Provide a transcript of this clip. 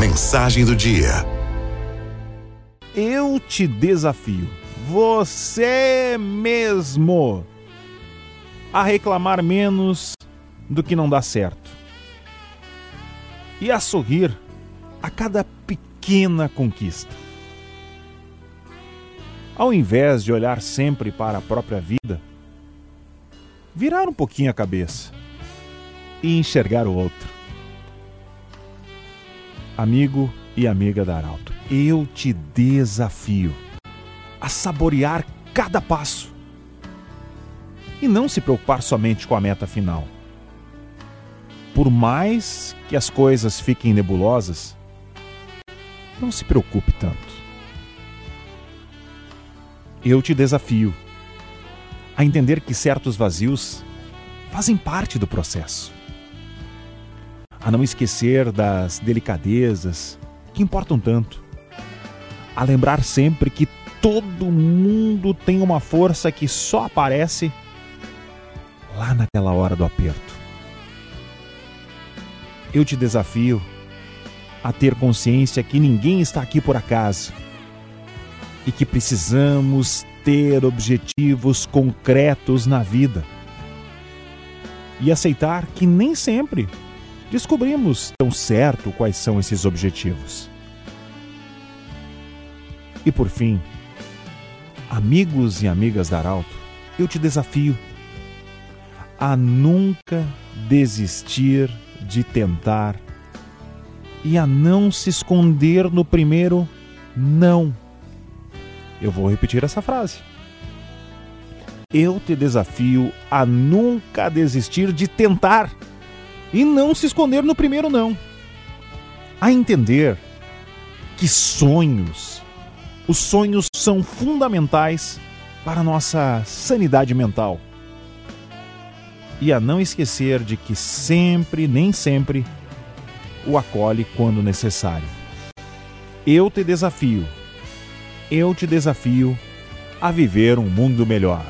Mensagem do dia. Eu te desafio, você mesmo, a reclamar menos do que não dá certo e a sorrir a cada pequena conquista. Ao invés de olhar sempre para a própria vida, virar um pouquinho a cabeça e enxergar o outro. Amigo e amiga da Arauto, eu te desafio a saborear cada passo e não se preocupar somente com a meta final. Por mais que as coisas fiquem nebulosas, não se preocupe tanto. Eu te desafio a entender que certos vazios fazem parte do processo. A não esquecer das delicadezas que importam tanto. A lembrar sempre que todo mundo tem uma força que só aparece lá naquela hora do aperto. Eu te desafio a ter consciência que ninguém está aqui por acaso e que precisamos ter objetivos concretos na vida e aceitar que nem sempre descobrimos tão certo quais são esses objetivos. E por fim, amigos e amigas da Arauto, eu te desafio a nunca desistir de tentar e a não se esconder no primeiro não. Eu vou repetir essa frase. Eu te desafio a nunca desistir de tentar e não se esconder no primeiro não. A entender que sonhos, os sonhos são fundamentais para a nossa sanidade mental. E a não esquecer de que sempre, nem sempre, o acolhe quando necessário. Eu te desafio, eu te desafio a viver um mundo melhor.